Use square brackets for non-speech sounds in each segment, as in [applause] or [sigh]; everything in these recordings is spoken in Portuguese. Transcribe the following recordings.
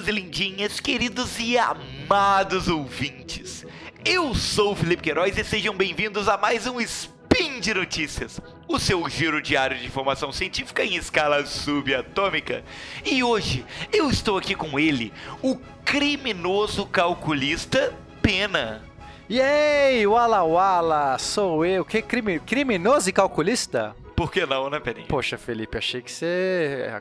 lindinhos e lindinhas, queridos e amados ouvintes. Eu sou o Felipe Queiroz e sejam bem-vindos a mais um Spin de Notícias, o seu giro diário de informação científica em escala subatômica. E hoje eu estou aqui com ele, o criminoso calculista Pena. E aí, Wala Wala, sou eu. Que crime, criminoso e calculista? Por que não, né, Peninha? Poxa, Felipe, achei que você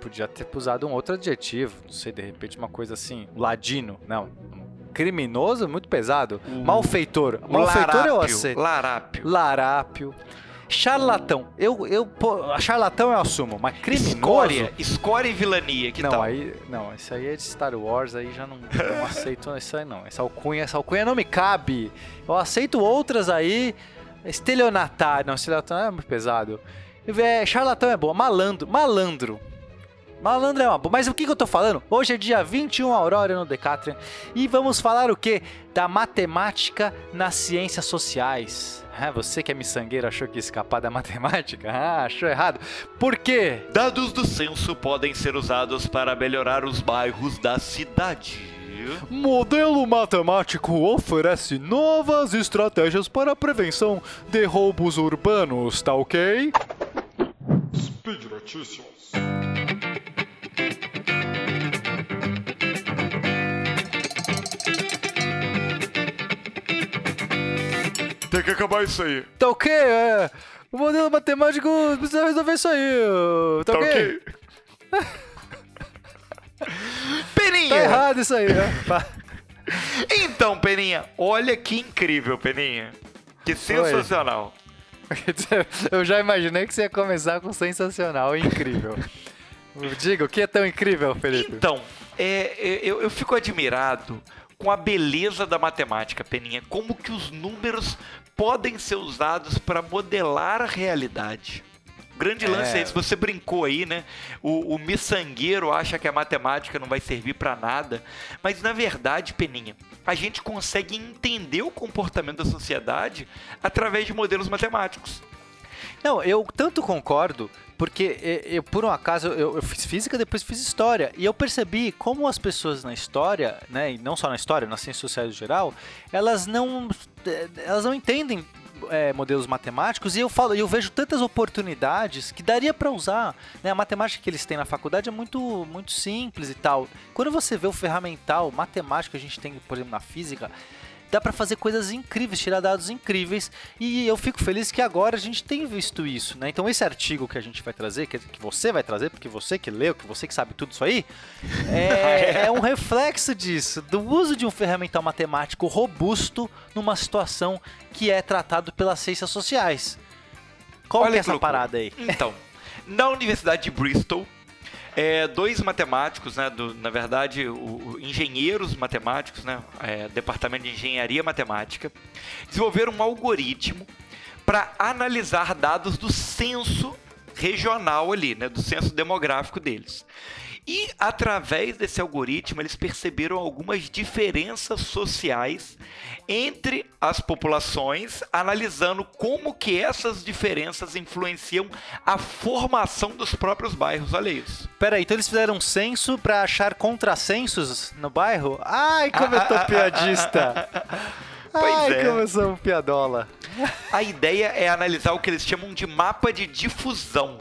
podia ter usado um outro adjetivo. Não sei, de repente uma coisa assim, ladino. Não, criminoso, muito pesado. Malfeitor. Malfeitor eu aceito. Larápio. Larápio. Charlatão. Eu, eu, pô, charlatão eu assumo, mas criminoso... Escória. Escória e vilania, que não, tal? Aí, não, isso aí é de Star Wars, aí já não, não aceito isso aí não. Essa alcunha, essa alcunha não me cabe. Eu aceito outras aí. Estelionatário. Não, estelionatário é muito pesado. É, charlatão é bom. Malandro. Malandro. Malandro é uma boa. Mas o que, que eu tô falando? Hoje é dia 21 Aurora no Decatrian e vamos falar o que? Da matemática nas ciências sociais. Ah, você que é miçangueiro achou que ia escapar da matemática? Ah, achou errado. Por quê? Dados do censo podem ser usados para melhorar os bairros da cidade. Modelo matemático oferece novas estratégias para a prevenção de roubos urbanos, tá ok? Speed Notícias. Tem que acabar isso aí. Tá ok? É. O modelo matemático precisa resolver isso aí. Tá, Tá ok? ok? [laughs] Peninha! Tá errado isso aí, né? Então, Peninha, olha que incrível, Peninha. Que sensacional. [laughs] Eu já imaginei que você ia começar com sensacional e incrível. Diga, o que é tão incrível, Felipe? Então, é, é, eu, eu fico admirado com a beleza da matemática, Peninha. Como que os números podem ser usados para modelar a realidade. Grande lance é, É. esse, você brincou aí, né? O, o miçangueiro acha que a matemática não vai servir para nada, mas na verdade, Peninha, a gente consegue entender o comportamento da sociedade através de modelos matemáticos. Não, eu tanto concordo, porque eu, eu, por um acaso eu, eu fiz física, depois fiz história, e eu percebi como as pessoas na história, né, e não só na história, nas ciências sociais em geral, elas não, eh, elas não entendem é, modelos matemáticos e eu falo, eu vejo tantas oportunidades que daria para usar. Né? A matemática que eles têm na faculdade é muito, muito simples e tal. Quando você vê o ferramental matemático que a gente tem, por exemplo, na física, dá para fazer coisas incríveis, tirar dados incríveis, e eu fico feliz que agora a gente tem visto isso, né? Então esse artigo que a gente vai trazer, que, que você vai trazer, porque você que leu, que você que sabe tudo isso aí, é, [laughs] é um reflexo disso, do uso de um ferramental matemático robusto numa situação que é tratado pelas ciências sociais. Qual Olha que é essa loucura. parada aí? Então, na Universidade de Bristol, é, dois matemáticos, né, do- na verdade, o, o- engenheiros matemáticos, né, é, departamento de engenharia matemática, desenvolveram um algoritmo para analisar dados do censo regional ali, né, do censo demográfico deles. E através desse algoritmo eles perceberam algumas diferenças sociais entre as populações, analisando como que essas diferenças influenciam a formação dos próprios bairros alheios. Pera aí, então eles fizeram um censo pra achar contrassensos no bairro? Ai, como eu tô Ah, ah, ah, piadista! Pois Ai, é. como eu sou um piadola! A ideia é analisar o que eles chamam de mapa de difusão.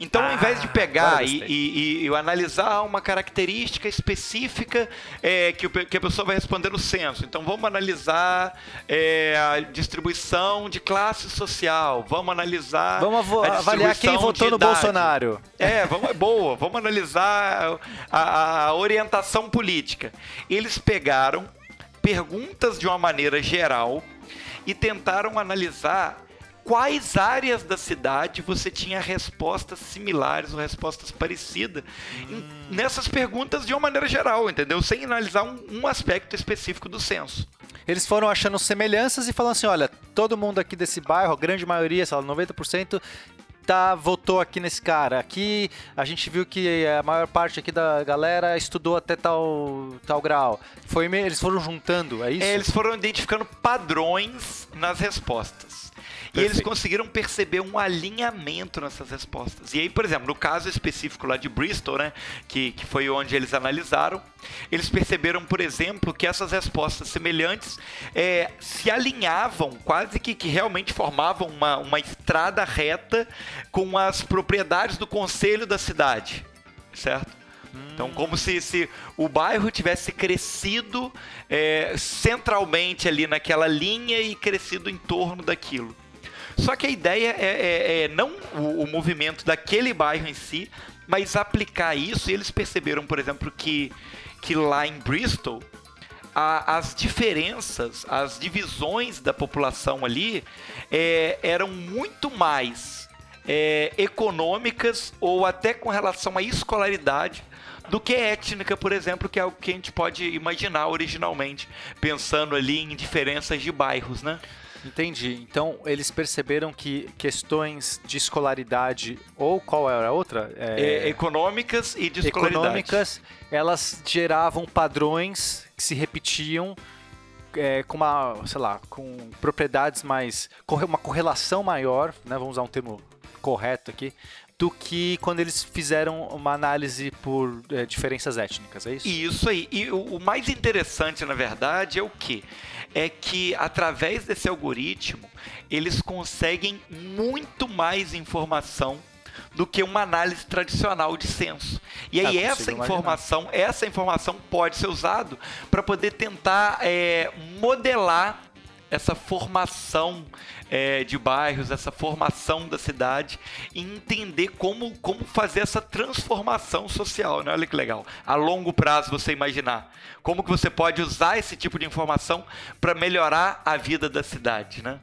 Então, ao invés de pegar agora e, e- e analisar uma característica específica é, que, o que a pessoa vai responder no censo, então vamos analisar é, a distribuição de classe social, vamos analisar. Vamos avaliar quem votou no idade. Bolsonaro. É, vamos, é boa. Vamos analisar a, a orientação política. Eles pegaram perguntas de uma maneira geral e tentaram analisar quais áreas da cidade você tinha respostas similares ou respostas parecidas em- nessas perguntas de uma maneira geral, entendeu? Sem analisar um, um aspecto específico do censo. Eles foram achando semelhanças e falando assim: olha, todo mundo aqui desse bairro, a grande maioria, sei lá, 90%, tá, votou aqui nesse cara. Aqui a gente viu que a maior parte aqui da galera estudou até tal, tal grau. Foi, eles foram juntando, é isso? É, eles foram identificando padrões nas respostas. E eles Perfeito. conseguiram perceber um alinhamento nessas respostas. E aí, por exemplo, no caso específico lá de Bristol, né, que, que foi onde eles analisaram, eles perceberam, por exemplo, que essas respostas semelhantes é, se alinhavam, quase que, que realmente formavam uma, uma estrada reta com as propriedades do conselho da cidade, certo? Então, como se, se o bairro tivesse crescido é, centralmente ali naquela linha e crescido em torno daquilo. Só que a ideia é, é- é não o, o movimento daquele bairro em si, mas aplicar isso. E eles perceberam, por exemplo, que, que lá em Bristol, a- as diferenças, as divisões da população ali é, eram muito mais é, econômicas ou até com relação à escolaridade do que étnica, por exemplo, que é o que a gente pode imaginar originalmente, pensando ali em diferenças de bairros, né? Entendi. Então, eles perceberam que questões de escolaridade, ou qual era a outra? É, econômicas e de escolaridade. econômicas, elas geravam padrões que se repetiam é, com uma, sei lá, com propriedades mais, uma correlação maior, né, vamos usar um termo correto aqui, do que quando eles fizeram uma análise por é, diferenças étnicas, é isso? Isso aí. E o, o mais interessante, na verdade, é o que? É que através desse algoritmo, eles conseguem muito mais informação do que uma análise tradicional de censo. E Ah, aí consigo essa imaginar. informação, essa informação pode ser usado para poder tentar é, modelar essa formação é, de bairros, essa formação da cidade e entender como, como fazer essa transformação social, né? Olha que legal. A longo prazo você imaginar como que você pode usar esse tipo de informação para melhorar a vida da cidade, né?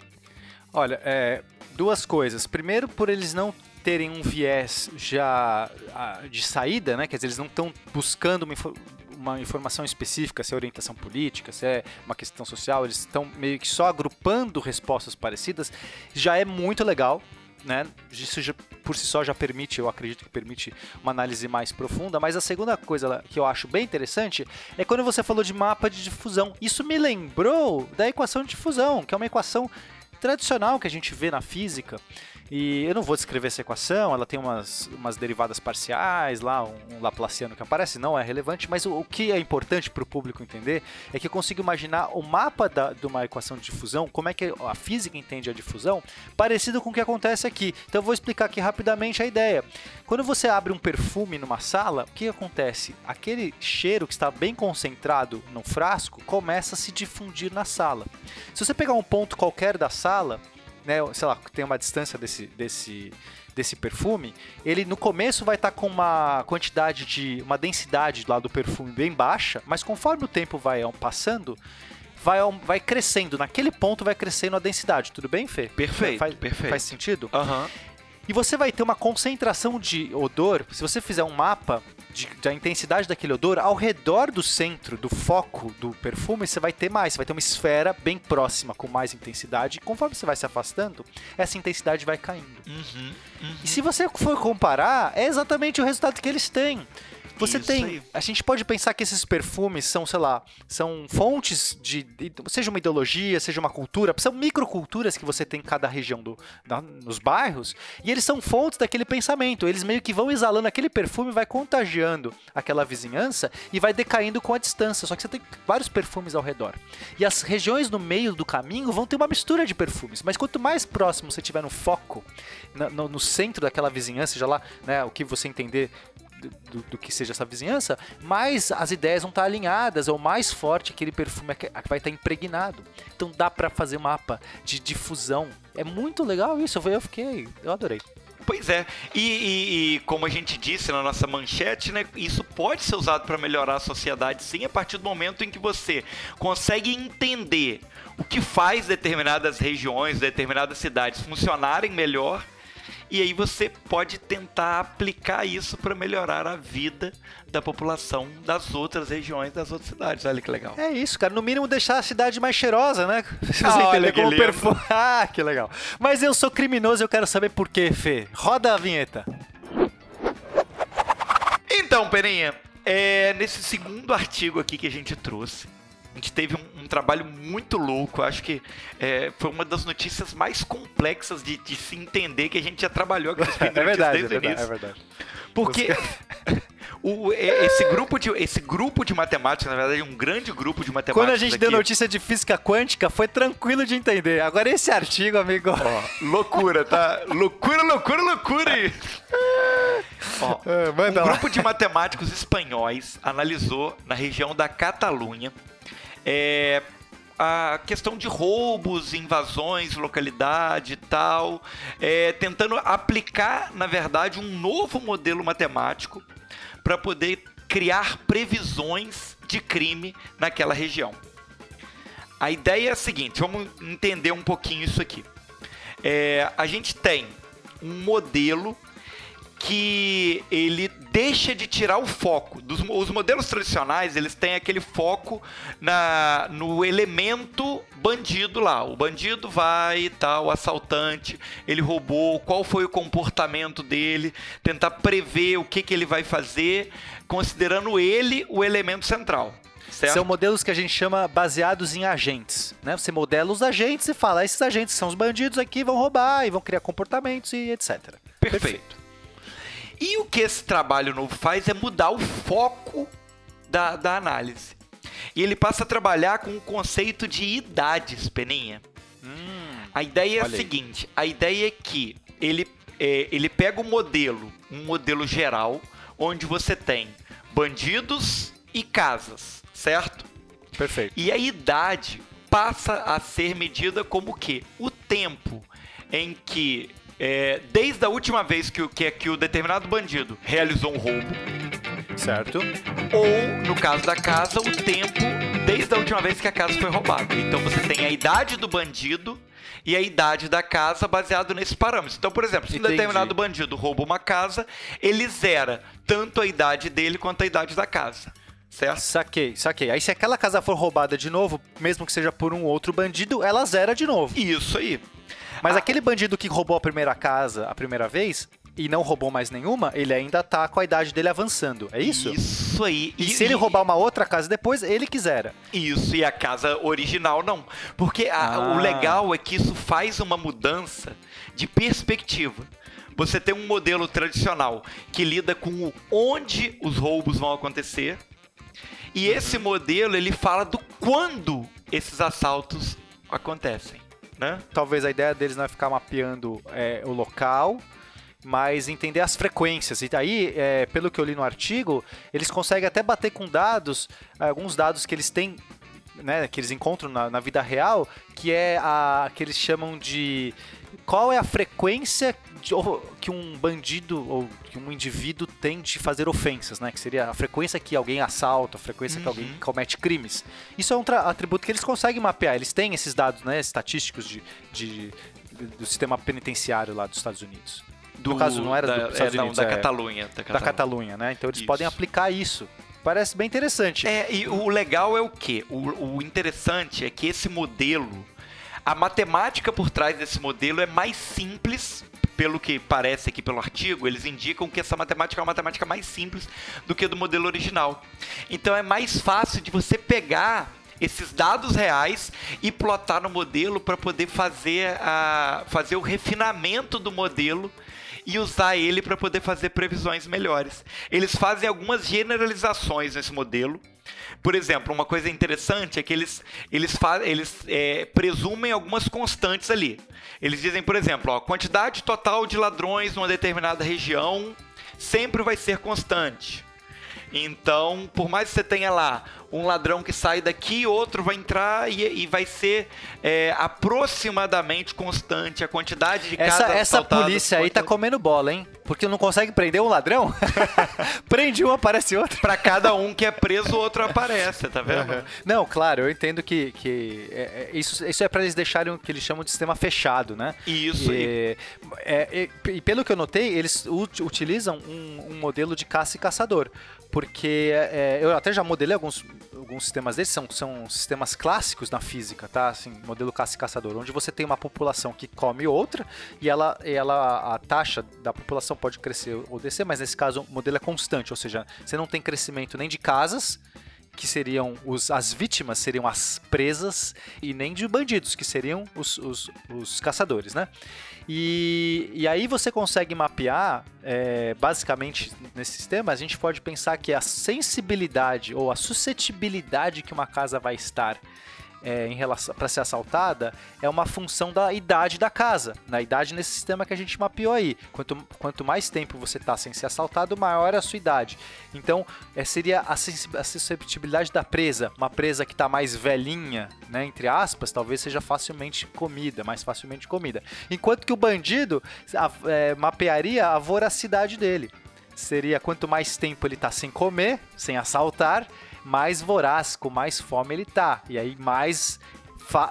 Olha, é, duas coisas. Primeiro, por eles não terem um viés já ah, de saída, né? Quer dizer, eles não estão buscando uma, uma informação específica, se é orientação política, se é uma questão social, eles estão meio que só agrupando respostas parecidas, já é muito legal. Né? Isso já- por si só já permite, eu acredito que permite uma análise mais profunda. Mas a segunda coisa que eu acho bem interessante é quando você falou de mapa de difusão. Isso me lembrou da equação de difusão, que é uma equação tradicional que a gente vê na física. E eu não vou descrever essa equação, ela tem umas, umas derivadas parciais lá, um, um laplaciano que aparece, não é relevante, mas o, o que é importante para o público entender é que eu consigo imaginar o mapa da, de uma equação de difusão, como é que a física entende a difusão, parecido com o que acontece aqui. Então eu vou explicar aqui rapidamente a ideia. Quando você abre um perfume numa sala, o que acontece? Aquele cheiro que está bem concentrado no frasco começa a se difundir na sala. Se você pegar um ponto qualquer da sala, né, sei lá, tem uma distância desse, desse, desse perfume, ele no começo vai estar com uma quantidade de, uma densidade lá do perfume bem baixa, mas conforme o tempo vai passando, vai, vai crescendo, naquele ponto vai crescendo a densidade, tudo bem, Fê? Perfeito, Faz, perfeito. faz sentido? Aham. E você vai ter uma concentração de odor, se você fizer um mapa de- da intensidade daquele odor, ao redor do centro, do foco do perfume, você vai ter mais. Você vai ter uma esfera bem próxima, com mais intensidade. E conforme você vai se afastando, essa intensidade vai caindo. Uhum, uhum. E se você for comparar, é exatamente o resultado que eles têm. Você Isso tem. aí. A gente pode pensar que esses perfumes são, sei lá, são fontes de. de- seja uma ideologia, seja uma cultura, são microculturas que você tem em cada região do, da- nos bairros, e eles são fontes daquele pensamento. Eles meio que vão exalando aquele perfume, vai contagiando aquela vizinhança e vai decaindo com a distância. Só que você tem vários perfumes ao redor. E as regiões no meio do caminho vão ter uma mistura de perfumes. Mas quanto mais próximo você estiver no foco, na- no, no centro daquela vizinhança, seja lá né, o que você entender do, do- que seja essa vizinhança, mais as ideias vão estar alinhadas, ou mais forte aquele perfume é que- vai estar impregnado. Então dá pra fazer mapa de difusão. É muito legal isso. Eu fiquei, eu adorei. Pois é, e, e- e como a gente disse na nossa manchete, né, isso pode ser usado para melhorar a sociedade sim, a partir do momento em que você consegue entender o que faz determinadas regiões, determinadas cidades funcionarem melhor, e aí você pode tentar aplicar isso para melhorar a vida da população das outras regiões, das outras cidades. Olha que legal. É isso, cara. No mínimo deixar a cidade mais cheirosa, né? [laughs] Se você Ah, entender que como perfume. [laughs] Ah, que legal. Mas eu sou criminoso e eu quero saber por quê, Fê. Roda a vinheta. Então, Peninha, é, nesse segundo artigo aqui que a gente trouxe, A gente teve um, um trabalho muito louco. Acho que é, foi uma das notícias mais complexas de, de, se entender que a gente já trabalhou aqui nos [laughs] É verdade, é verdade, é verdade. Porque [laughs] o, esse, grupo de, esse grupo de matemáticos, na verdade, é um grande grupo de matemáticos. Quando a gente aqui, deu notícia de física quântica, foi tranquilo de entender. Agora esse artigo, amigo. Loucura, tá? loucura, loucura, loucura! [laughs] Ó, um grupo de matemáticos espanhóis analisou na região da Catalunha é, a questão de roubos, invasões, localidade e tal, é, tentando aplicar, na verdade, um novo modelo matemático para poder criar previsões de crime naquela região. A ideia é a seguinte, vamos entender um pouquinho isso aqui. É, a gente tem um modelo que ele deixa de tirar o foco. Dos, os modelos tradicionais, eles têm aquele foco na, no elemento bandido lá. O bandido vai e tal, o assaltante, ele roubou, qual foi o comportamento dele, tentar prever o que, que ele vai fazer, considerando ele o elemento central. Certo? São modelos que a gente chama baseados em agentes. Né? Você modela os agentes e fala, esses agentes são os bandidos aqui, vão roubar e vão criar comportamentos e etc. Perfeito. Perfeito. E o que esse trabalho novo faz é mudar o foco da, da análise. E ele passa a trabalhar com o conceito de idades, Peninha. Hum, a ideia é a seguinte: a ideia é que ele, é, ele pega o um modelo, um modelo geral, onde você tem bandidos e casas, certo? Perfeito. E a idade passa a ser medida como o quê? O tempo em que é, desde a última vez que, que, que o determinado bandido realizou um roubo. Certo. Ou, no caso da casa, o tempo desde a última vez que a casa foi roubada. Então você tem a idade do bandido e a idade da casa baseado nesses parâmetros. Então, por exemplo, se um determinado bandido rouba uma casa, ele zera tanto a idade dele quanto a idade da casa. Certo? Saquei, saquei. Aí se aquela casa for roubada de novo, mesmo que seja por um outro bandido, ela zera de novo. Isso aí. Mas ah. aquele bandido que roubou a primeira casa a primeira vez, e não roubou mais nenhuma, ele ainda tá com a idade dele avançando. É isso? Isso aí. E, e se ele roubar uma outra casa depois, ele quisera. Isso, e a casa original não. Porque a, ah. o legal é que isso faz uma mudança de perspectiva. Você tem um modelo tradicional que lida com onde os roubos vão acontecer. E uhum. esse modelo ele fala do quando esses assaltos acontecem né? Talvez a ideia deles não é ficar mapeando é, o local, mas entender as frequências. E aí, é, pelo que eu li no artigo, eles conseguem até bater com dados, alguns dados que eles têm, né, que eles encontram na, na vida real, que é a que eles chamam de qual é a frequência que um bandido ou que um indivíduo tem de fazer ofensas, né? Que seria a frequência que alguém assalta, a frequência uhum. que alguém uhum. comete crimes. Isso é um atributo que eles conseguem mapear. Eles têm esses dados, né? Estatísticos de, de do sistema penitenciário lá dos Estados Unidos. Do, no caso, não era da, dos Estados é, Unidos, não, da, é, Catalunha, da Catalunha. Da Catalunha, né? Então eles isso. podem aplicar isso. Parece bem interessante. É, e o legal é o quê? O, o interessante é que esse modelo a matemática por trás desse modelo é mais simples, pelo que parece aqui pelo artigo, eles indicam que essa matemática é uma matemática mais simples do que a do modelo original. Então é mais fácil de você pegar esses dados reais e plotar no modelo para poder fazer, a, fazer o refinamento do modelo e usar ele para poder fazer previsões melhores. Eles fazem algumas generalizações nesse modelo por exemplo, uma coisa interessante é que eles, eles, eles é, presumem algumas constantes ali. Eles dizem, por exemplo, a quantidade total de ladrões numa determinada região sempre vai ser constante. Então, por mais que você tenha lá um ladrão que sai daqui, outro vai entrar e, e vai ser é, aproximadamente constante a quantidade de essa, Essa polícia aí tá comendo bola, hein? Porque não consegue prender um ladrão? [laughs] Prende um, aparece outro. Para cada um que é preso, o outro aparece, tá vendo? Uhum. Não, claro, eu entendo que, que é, é, isso, isso é para eles deixarem o que eles chamam de sistema fechado, né? Isso. E, é, e pelo que eu notei, eles utilizam um, um modelo de caça e caçador porque é, eu até já modelei alguns, alguns sistemas desses, são, são sistemas clássicos na física, tá? Assim, modelo caça-caçador, onde você tem uma população que come outra e ela, ela, a taxa da população pode crescer ou descer, mas nesse caso o modelo é constante, ou seja, você não tem crescimento nem de casas que seriam os, as vítimas, seriam as presas, e nem de bandidos, que seriam os, os, os caçadores, né? E, e aí você consegue mapear, é, basicamente, nesse sistema, a gente pode pensar que a sensibilidade ou a suscetibilidade que uma casa vai estar é, em relação para ser assaltada é uma função da idade da casa, na idade nesse sistema que a gente mapeou aí. Quanto, quanto mais tempo você está sem ser assaltado, maior é a sua idade. Então, é, seria a, a susceptibilidade da presa. Uma presa que está mais velhinha, né, entre aspas, talvez seja facilmente comida, mais facilmente comida. Enquanto que o bandido a, é, mapearia a voracidade dele. Seria quanto mais tempo ele está sem comer, sem assaltar, mais voraz, com mais fome ele tá. E aí mais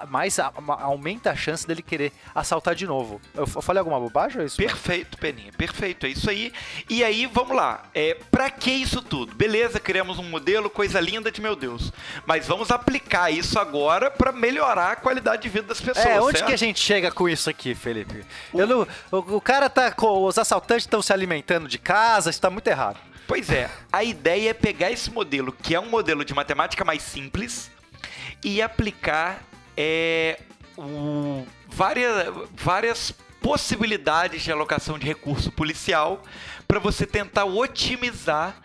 mais a, aumenta a chance dele querer assaltar de novo. Eu, falei alguma bobagem ou é isso? Perfeito, Peninha, perfeito, é isso aí. E aí, vamos lá. É, pra que isso tudo? Beleza, criamos um modelo, coisa linda de meu Deus. Mas vamos aplicar isso agora para melhorar a qualidade de vida das pessoas. É, onde certo? que a gente chega com isso aqui, Felipe? Eu não, o, o cara tá. Os assaltantes estão se alimentando de casa, isso tá muito errado. Pois é, a ideia é pegar esse modelo, que é um modelo de matemática mais simples, e aplicar é, o, várias, várias possibilidades de alocação de recurso policial para você tentar otimizar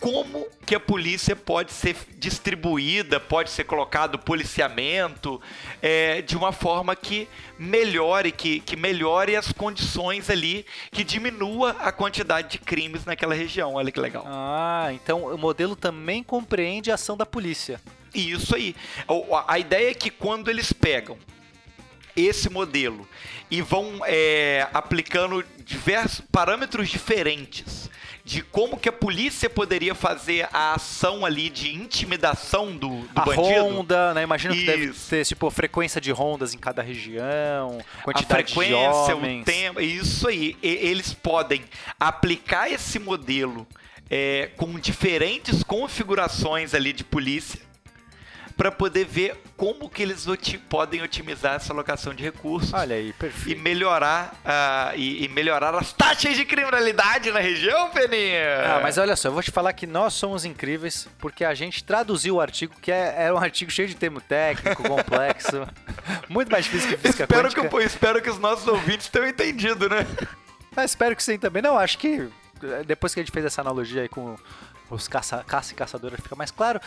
como que a polícia pode ser distribuída, pode ser colocado policiamento é, de uma forma que melhore, que, que melhore as condições ali, que diminua a quantidade de crimes naquela região. Olha que legal. Ah, então o modelo também compreende a ação da polícia. Isso aí. A ideia é que quando eles pegam esse modelo e vão é, aplicando diversos parâmetros diferentes de como que a polícia poderia fazer a ação ali de intimidação do, do a bandido. ronda, né? Imagino que deve ter, tipo, frequência de rondas em cada região, quantidade a frequência, de homens. o tempo, isso aí. E, eles podem aplicar esse modelo é, com diferentes configurações ali de polícia para poder ver como que eles podem otimizar essa alocação de recursos. Olha aí, perfeito. E melhorar, uh, e, e, melhorar as taxas de criminalidade na região, Peninha. Ah, mas olha só, eu vou te falar que nós somos incríveis porque a gente traduziu o artigo, que é, era um artigo cheio de termo técnico, complexo, [laughs] muito mais difícil que física espero quântica. Que, espero que os nossos ouvintes tenham entendido, né? Mas espero que sim também. Não, acho que depois que a gente fez essa analogia aí com os caça, caça e caçadora fica mais claro.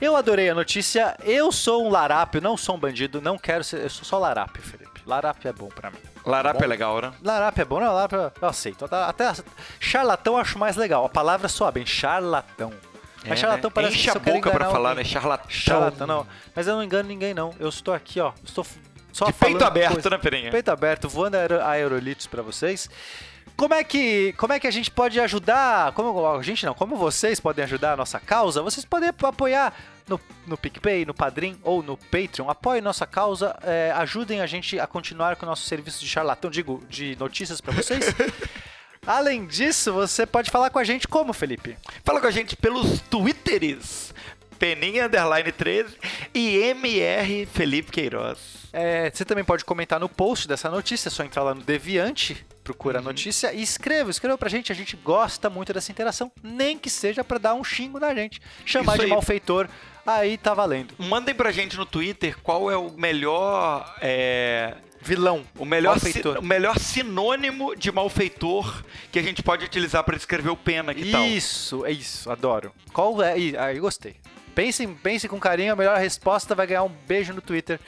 Eu adorei a notícia. Eu sou um larápio, não sou um bandido, não quero ser. Eu sou só larápio, Felipe. Larápio é bom para mim. Larápio bom. é legal, né? Larápio é bom, não, larápio eu aceito. Até charlatão eu acho mais legal. A palavra soa bem, charlatão. É, Mas charlatão né? parece Enche que a boca pra falar, né? Charlatão. Charlatão, não. Mas eu não engano ninguém, não. Eu estou aqui, ó. Estou só De peito aberto, coisa. né, Perinha? Peito aberto, voando aerolitos para vocês. Como é que, como é que a gente pode ajudar? Como a gente não, como vocês podem ajudar a nossa causa? Vocês podem apoiar no, no PicPay, no Padrim ou no Patreon. Apoiem nossa causa, é, ajudem a gente a continuar com o nosso serviço de charlatão, digo, de notícias para vocês. [laughs] Além disso, você pode falar com a gente como, Felipe? Fala com a gente pelos Twitters. Peninha Underline 13 e MR Felipe Queiroz. É, você também pode comentar no post dessa notícia, é só entrar lá no Deviante, procura a uhum. notícia e escreva, escreva pra gente, a gente gosta muito dessa interação, nem que seja para dar um xingo na gente, chamar Isso de aí. malfeitor, aí tá valendo. Mandem pra gente no Twitter qual é o melhor é... Vilão. O melhor, o melhor sinônimo de malfeitor que a gente pode utilizar para descrever o pena, que isso, tal? Isso, é isso, adoro. Qual é? Aí, gostei. Pense, pense com carinho, a melhor resposta vai ganhar um beijo no Twitter.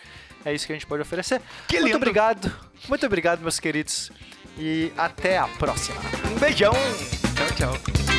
É isso que a gente pode oferecer. Que lindo. Muito obrigado. Muito obrigado, meus queridos. E até a próxima. Um beijão. Tchau, tchau.